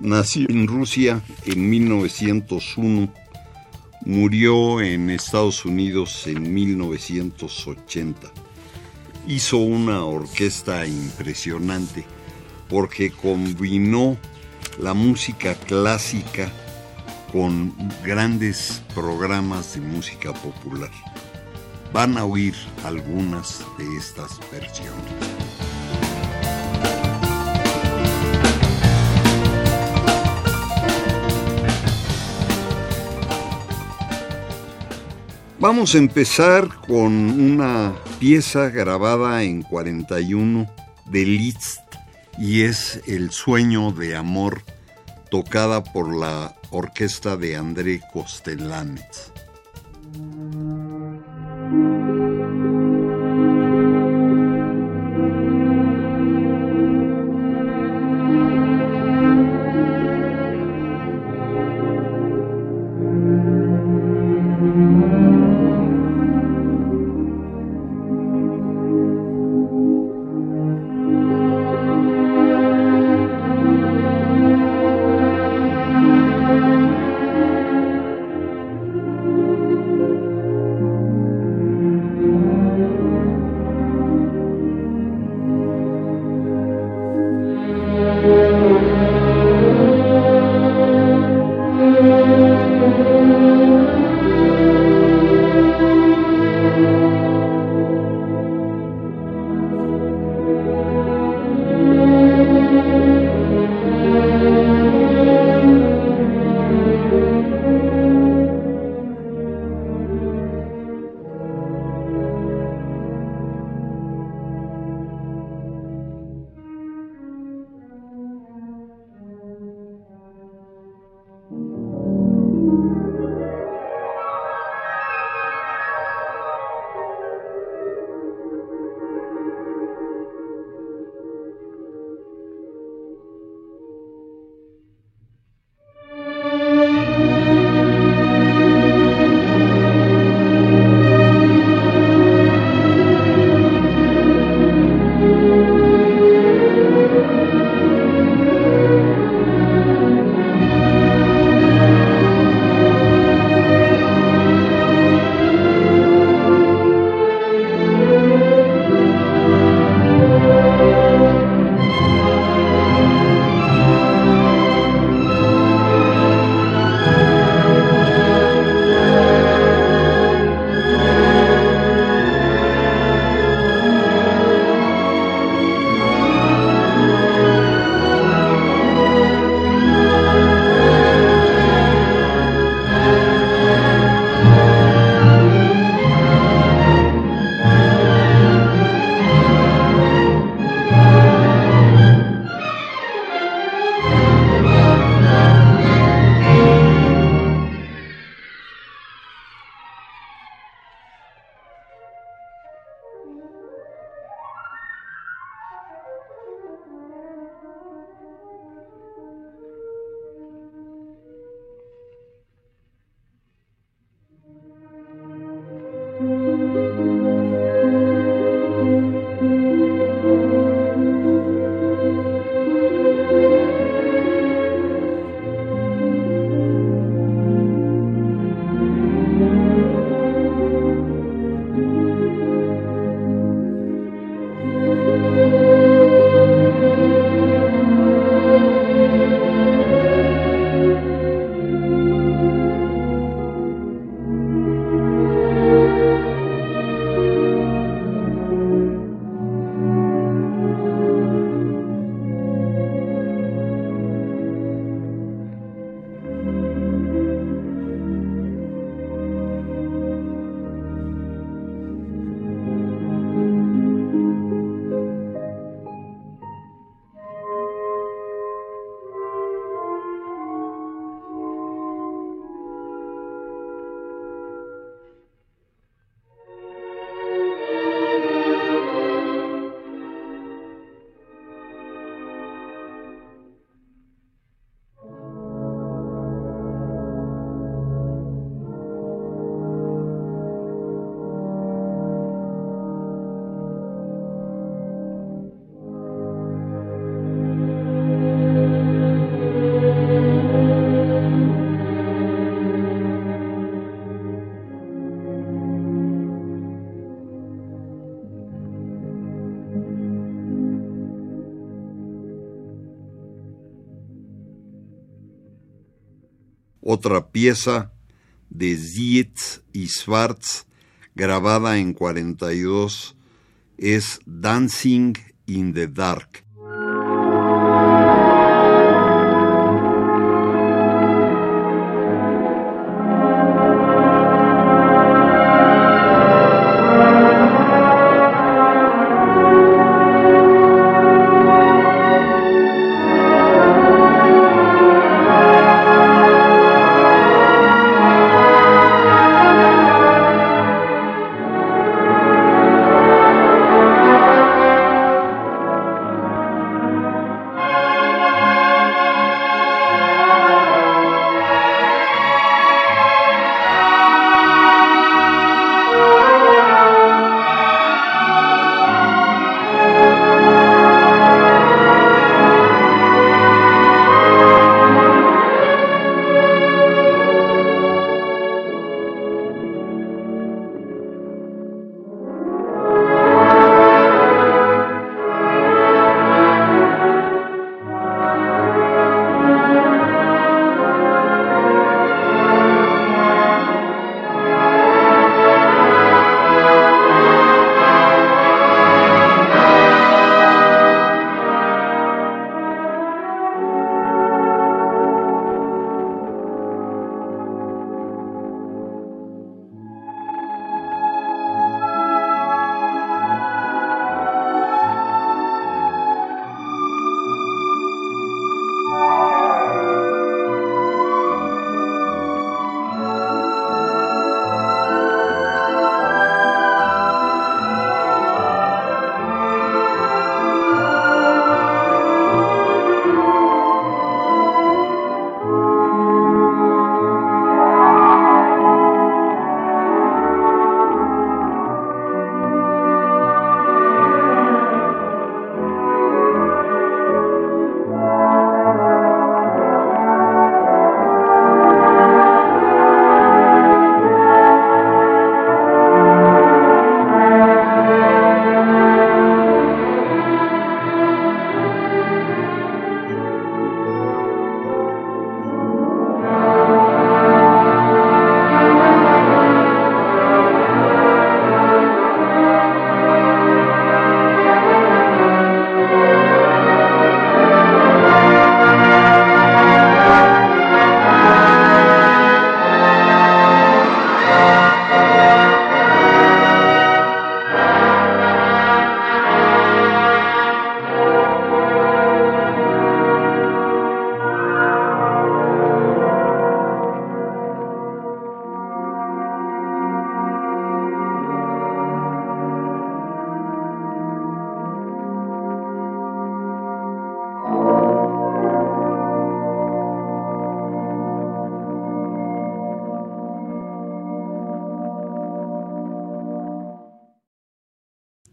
nació en Rusia en 1901, murió en Estados Unidos en 1980. Hizo una orquesta impresionante porque combinó la música clásica con grandes programas de música popular. Van a oír algunas de estas versiones. Vamos a empezar con una pieza grabada en 41 de Liszt y es El sueño de amor tocada por la orquesta de André Kostelanetz. Otra pieza de Zietz y Schwartz, grabada en 42, es Dancing in the Dark.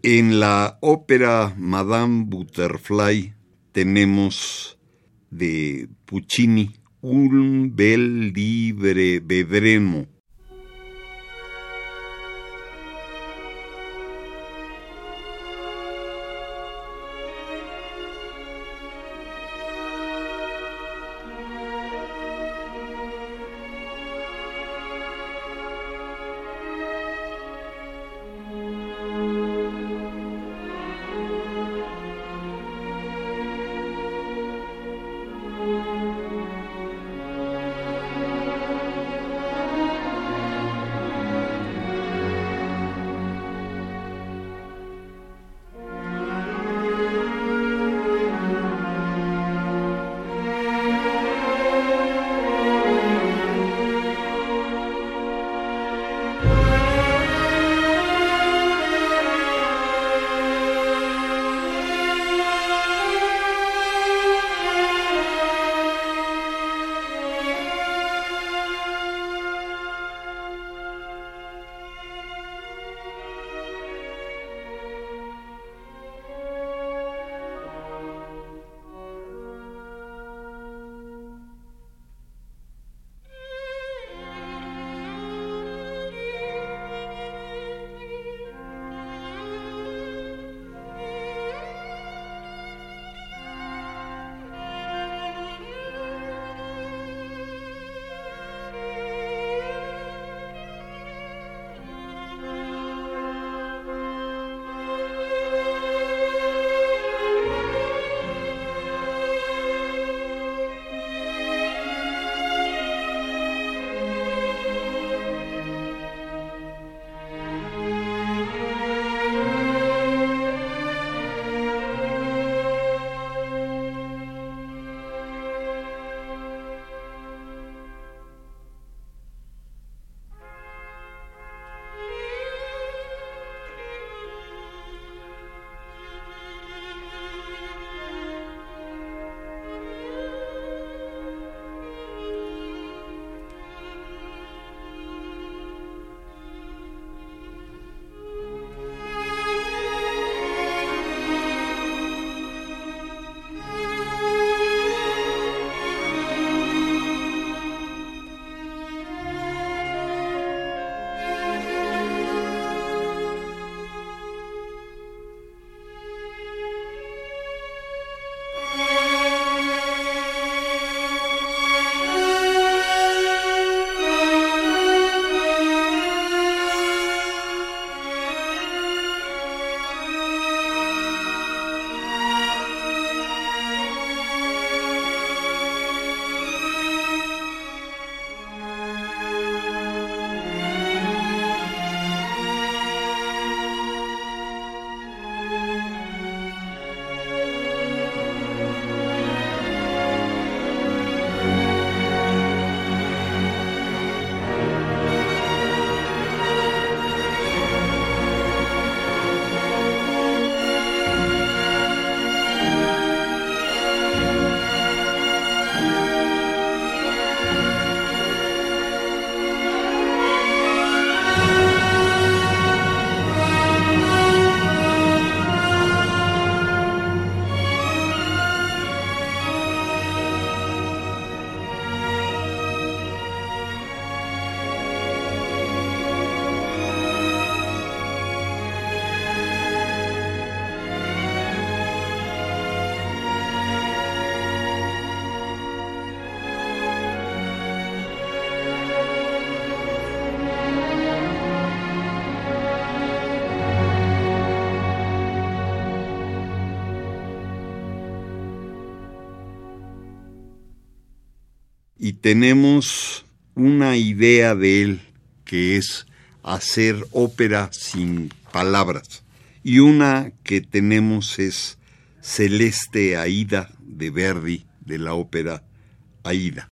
En la ópera Madame Butterfly tenemos de Puccini un bel libre vedremo tenemos una idea de él que es hacer ópera sin palabras. Y una que tenemos es Celeste Aida de Verdi, de la ópera Aida.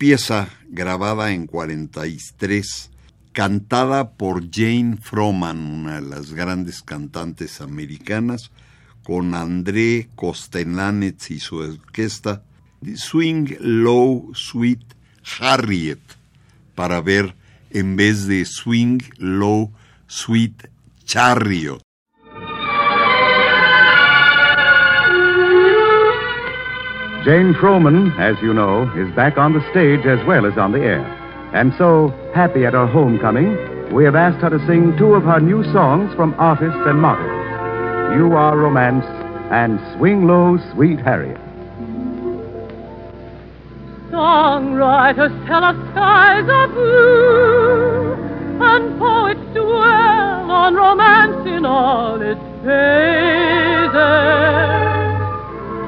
Pieza grabada en 43, cantada por Jane Froman, una de las grandes cantantes americanas, con André Kostenanetz y su orquesta, Swing Low Sweet Harriet, para ver en vez de Swing Low Sweet Chariot. Jane Froman, as you know, is back on the stage as well as on the air. And so, happy at her homecoming, we have asked her to sing two of her new songs from artists and models You Are Romance and Swing Low, Sweet Harriet. Songwriters tell us skies are blue, and poets dwell on romance in all its phases.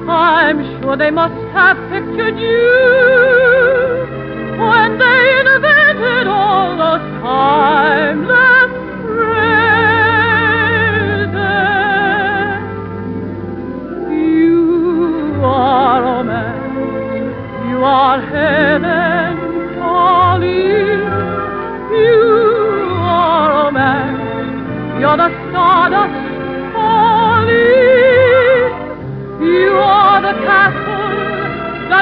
I'm sure they must have pictured you when they invented all those timeless phrases. You are romance, you are heaven calling. You are romance, you're the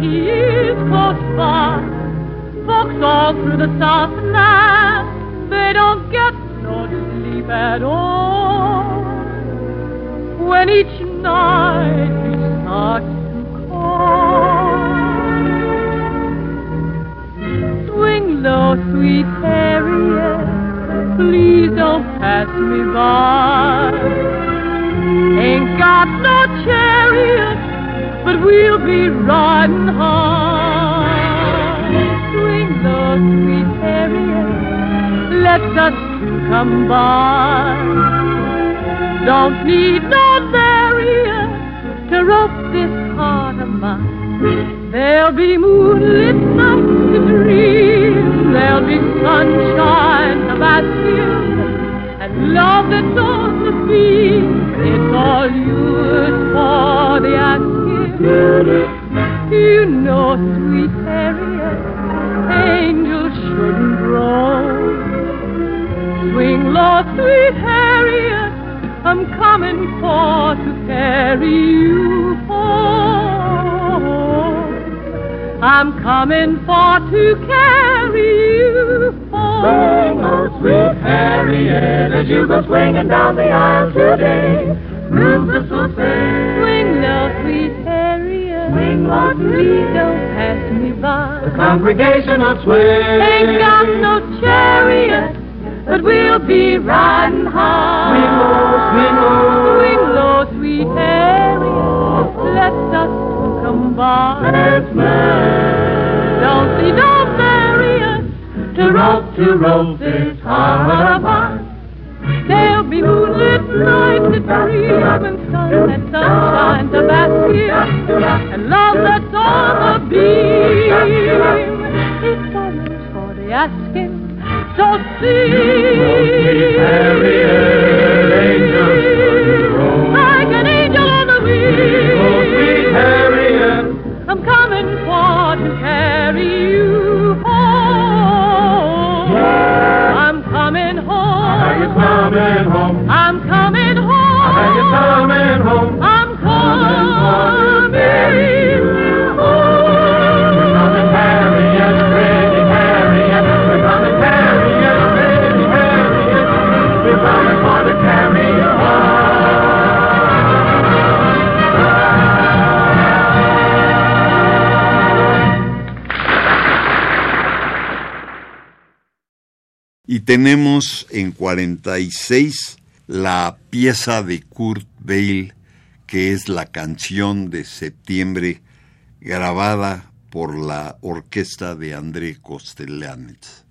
he is close by. Folks all through the Southland, they don't get no sleep at all when each night he starts to call. Swing low, sweet Harriet, please don't pass me by. Ain't got no chariot, but we'll be riding high. Swing low, sweet Harriet, let us two come by. Don't need no barrier to rope this heart of mine. There'll be moonlit nights to dream, there'll be sunshine to bask and love that's on the beam. It's all yours for the asking. You know, sweet Harriet, angels shouldn't grow. Swing low, sweet Harriet. I'm coming for to carry you home. I'm coming for to carry you home. Swing, oh sweet Harriet, as you go swinging down the aisle today. Rufus will low, sweet Harriet. Please don't pass me by. the congregation will swing. Ain't got no chariot, but we'll be riding high. Swing low, swing low. Swing low, sweet Harriet. Let us two come by. Let's Don't see no barriers to rope to rope this mine. There'll be moonlit nights that dream and sun and sunshine to bask in, and love that's on the beam. It's yours for the asking. So sing, Harriet, angels shouldn't grow. like an angel on the wing. I'm coming for to carry tenemos en 46 la pieza de Kurt Weill, que es la canción de septiembre grabada por la orquesta de André Kostelanetz.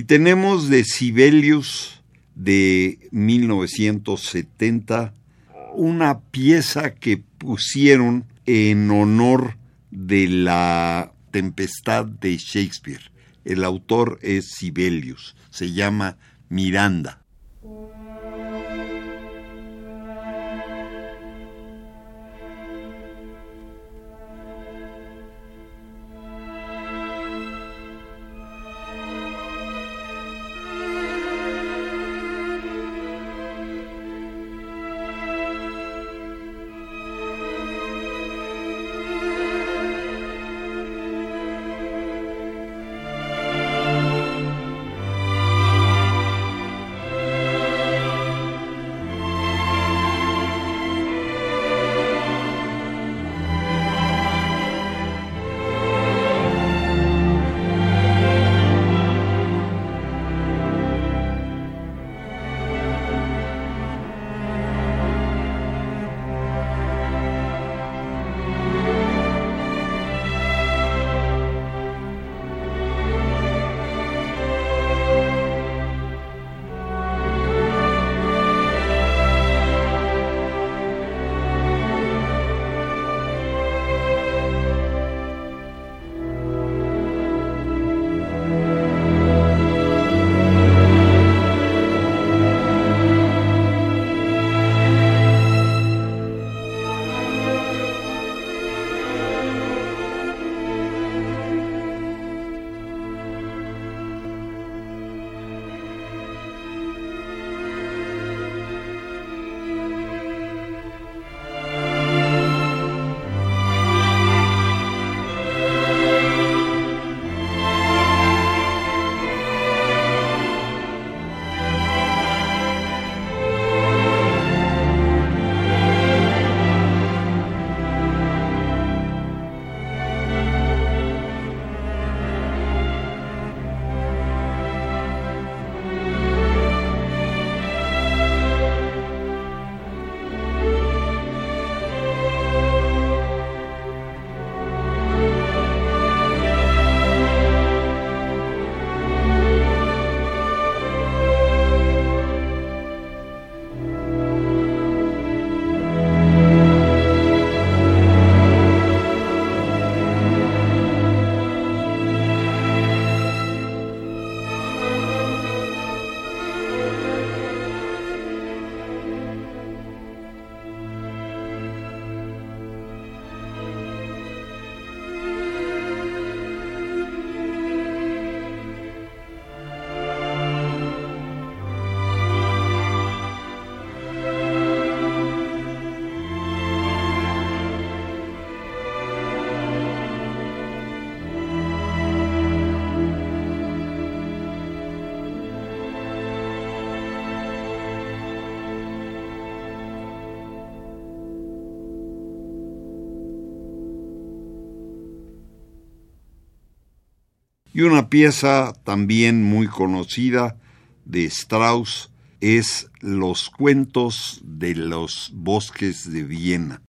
Y tenemos de Sibelius de 1970 una pieza que pusieron en honor de la tempestad de Shakespeare. El autor es Sibelius, se llama Miranda. Y una pieza también muy conocida de Strauss es Los cuentos de los bosques de Viena.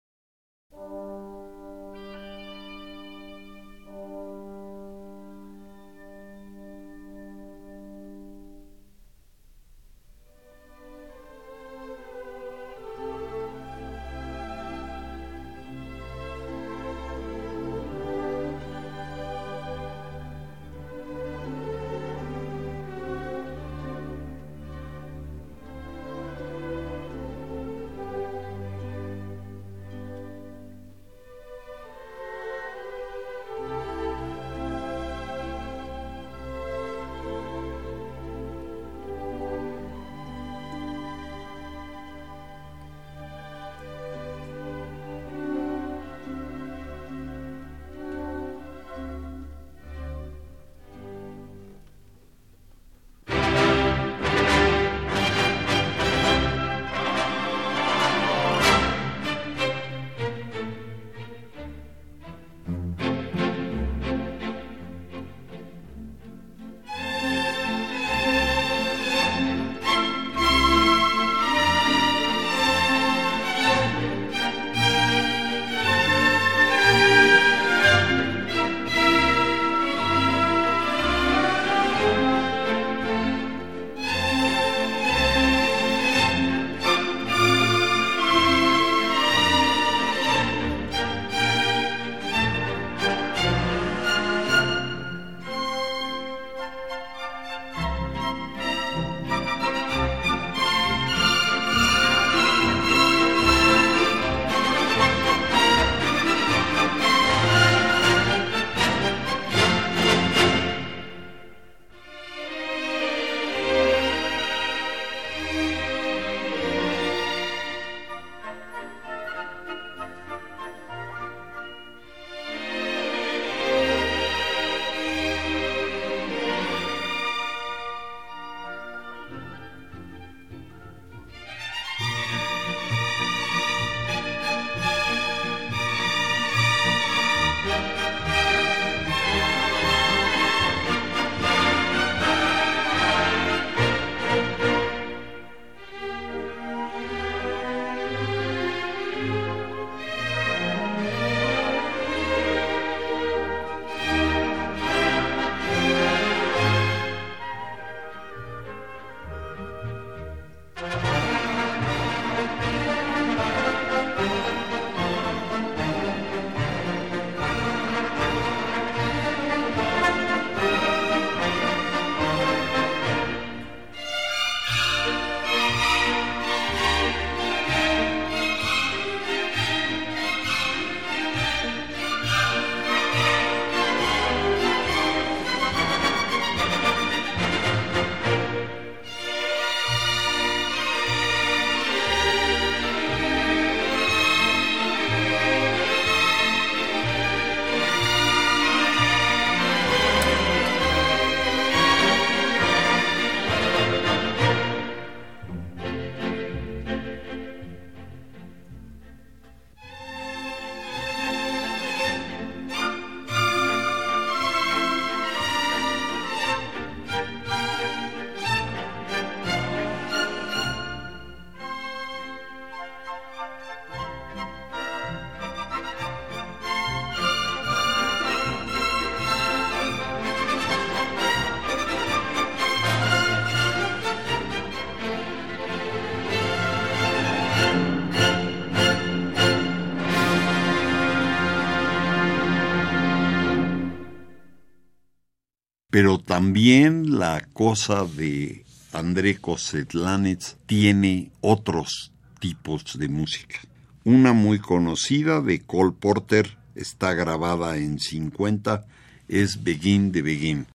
También la cosa de André Kosetlanets tiene otros tipos de música. Una muy conocida de Cole Porter está grabada en 50 es Begin de Begin.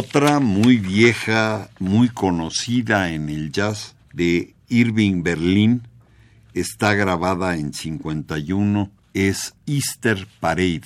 Otra muy vieja, muy conocida en el jazz de Irving Berlin, está grabada en 51, es Easter Parade.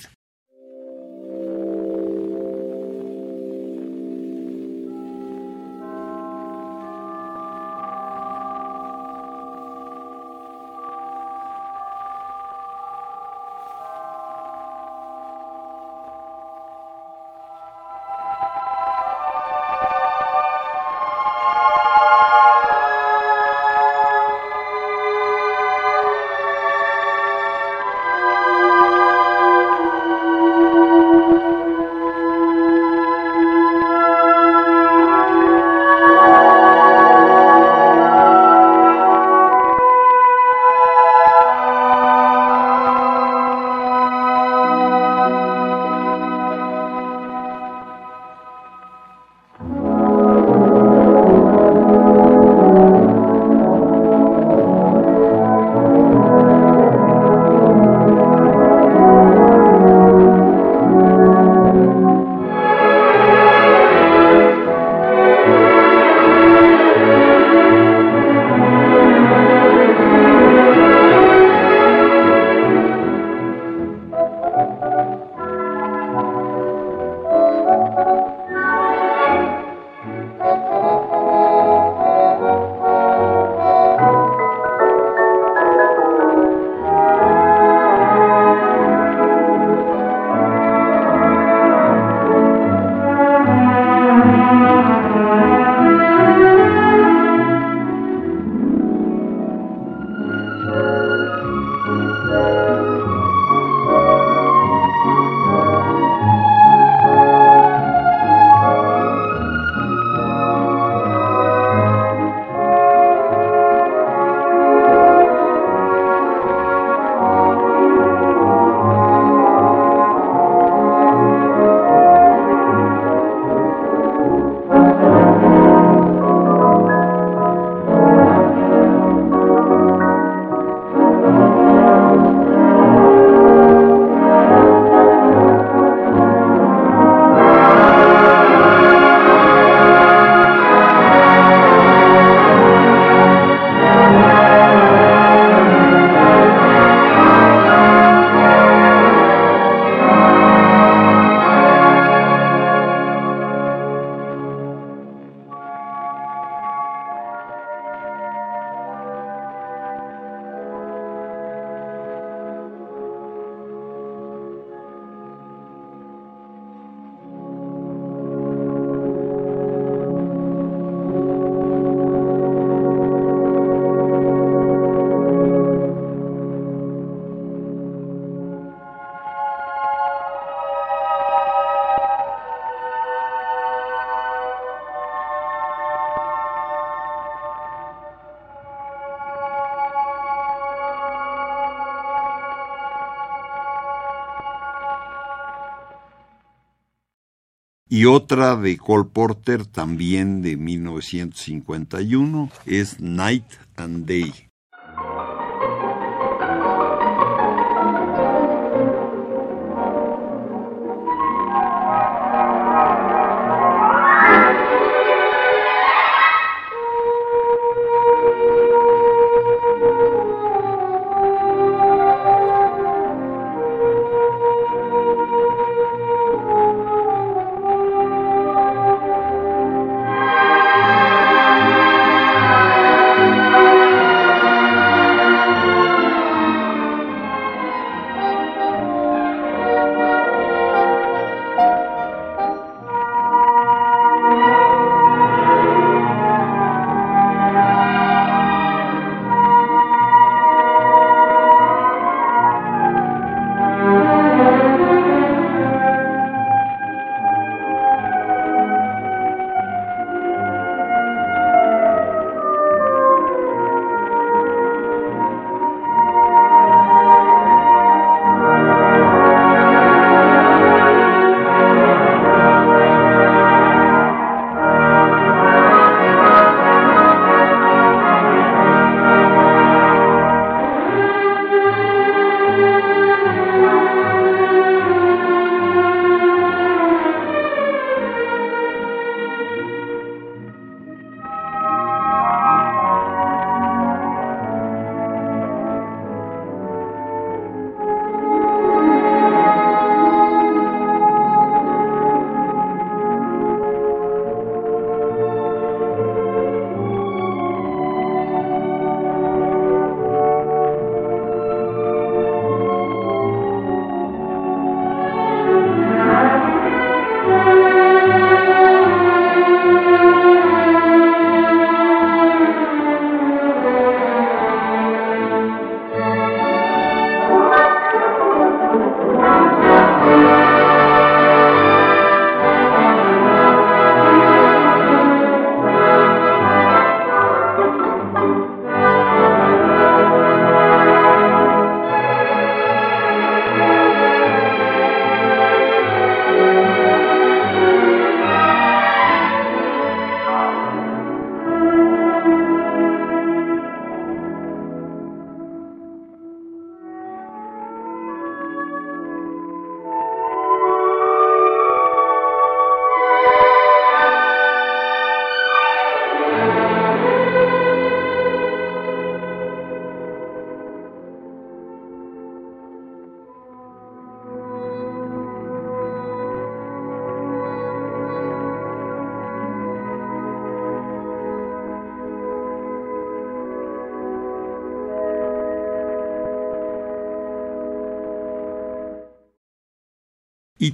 Y otra de Cole Porter, también de 1951, es Night and Day.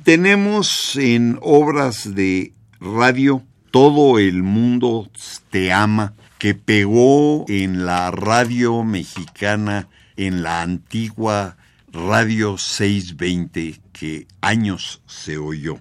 Tenemos en obras de radio Todo el mundo te ama, que pegó en la radio mexicana, en la antigua Radio 620, que años se oyó.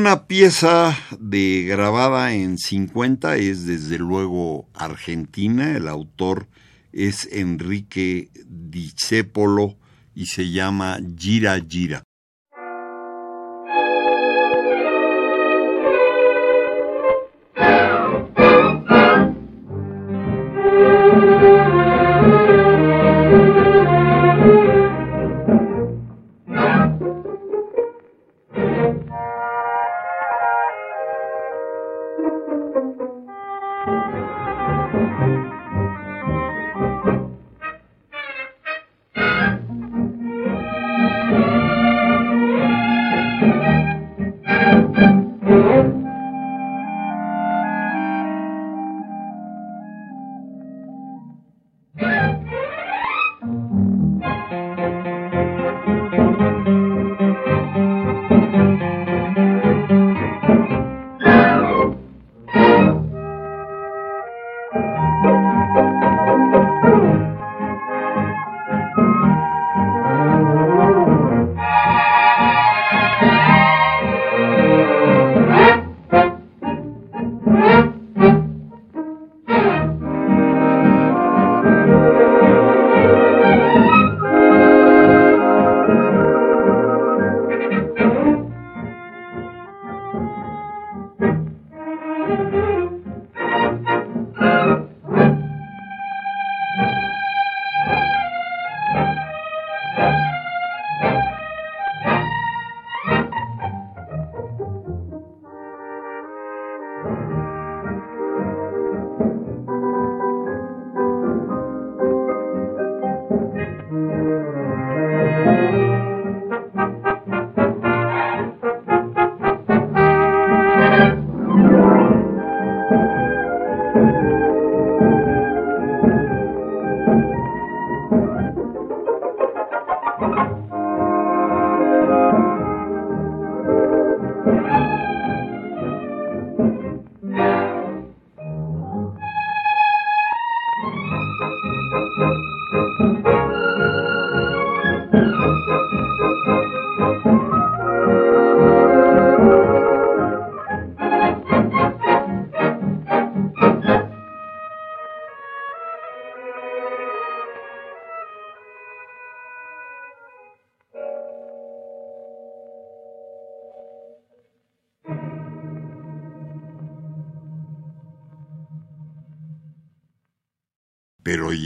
Una pieza de grabada en 50 es desde luego argentina, el autor es Enrique Discépolo y se llama Gira Gira.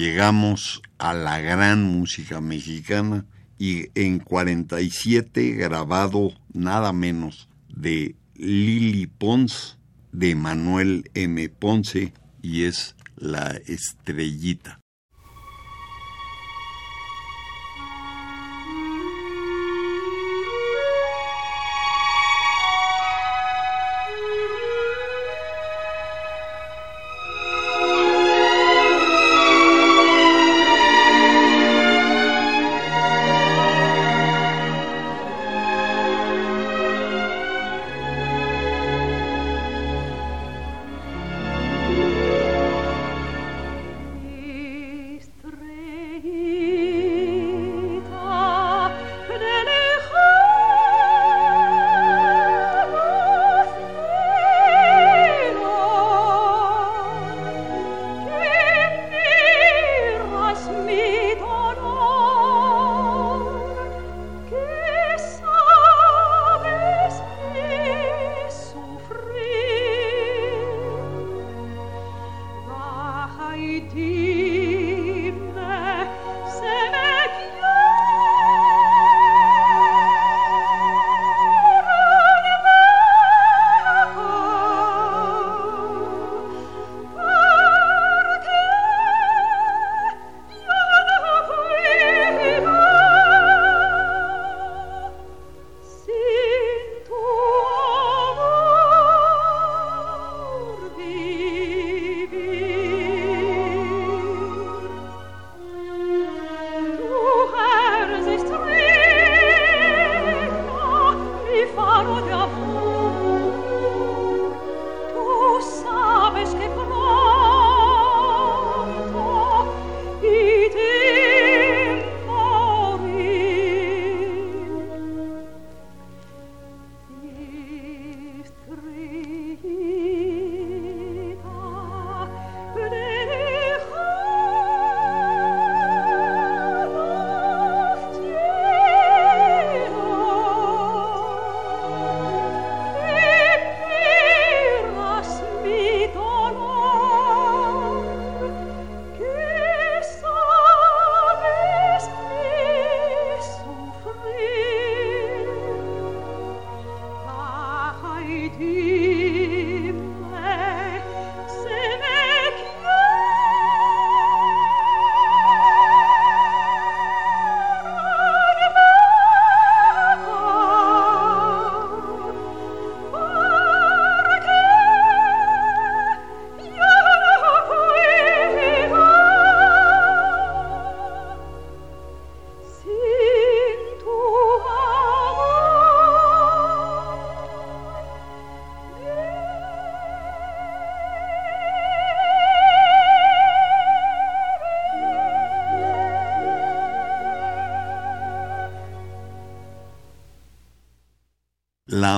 Llegamos a la gran música mexicana y en 47 grabado nada menos de Lili Pons, de Manuel M. Ponce y es La Estrellita.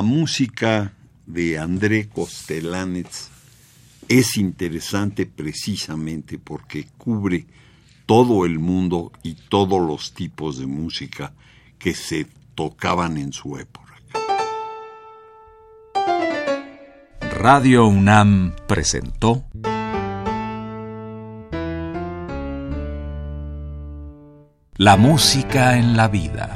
Música de André Kostelanetz es interesante precisamente porque cubre todo el mundo y todos los tipos de música que se tocaban en su época. Radio UNAM presentó La música en la vida.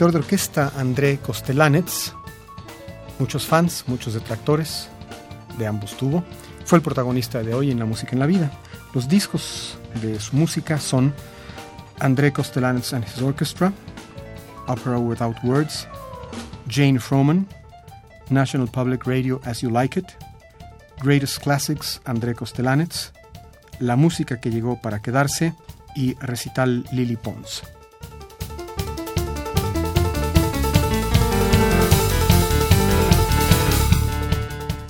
Director de orquesta André Kostelanetz, muchos fans, muchos detractores, de ambos tuvo, fue el protagonista de hoy en La Música en la Vida. Los discos de su música son André Kostelanetz and His Orchestra, Opera Without Words, Jane Froman, National Public Radio As You Like It, Greatest Classics André Kostelanetz, La música que llegó para quedarse y Recital Lily Pons.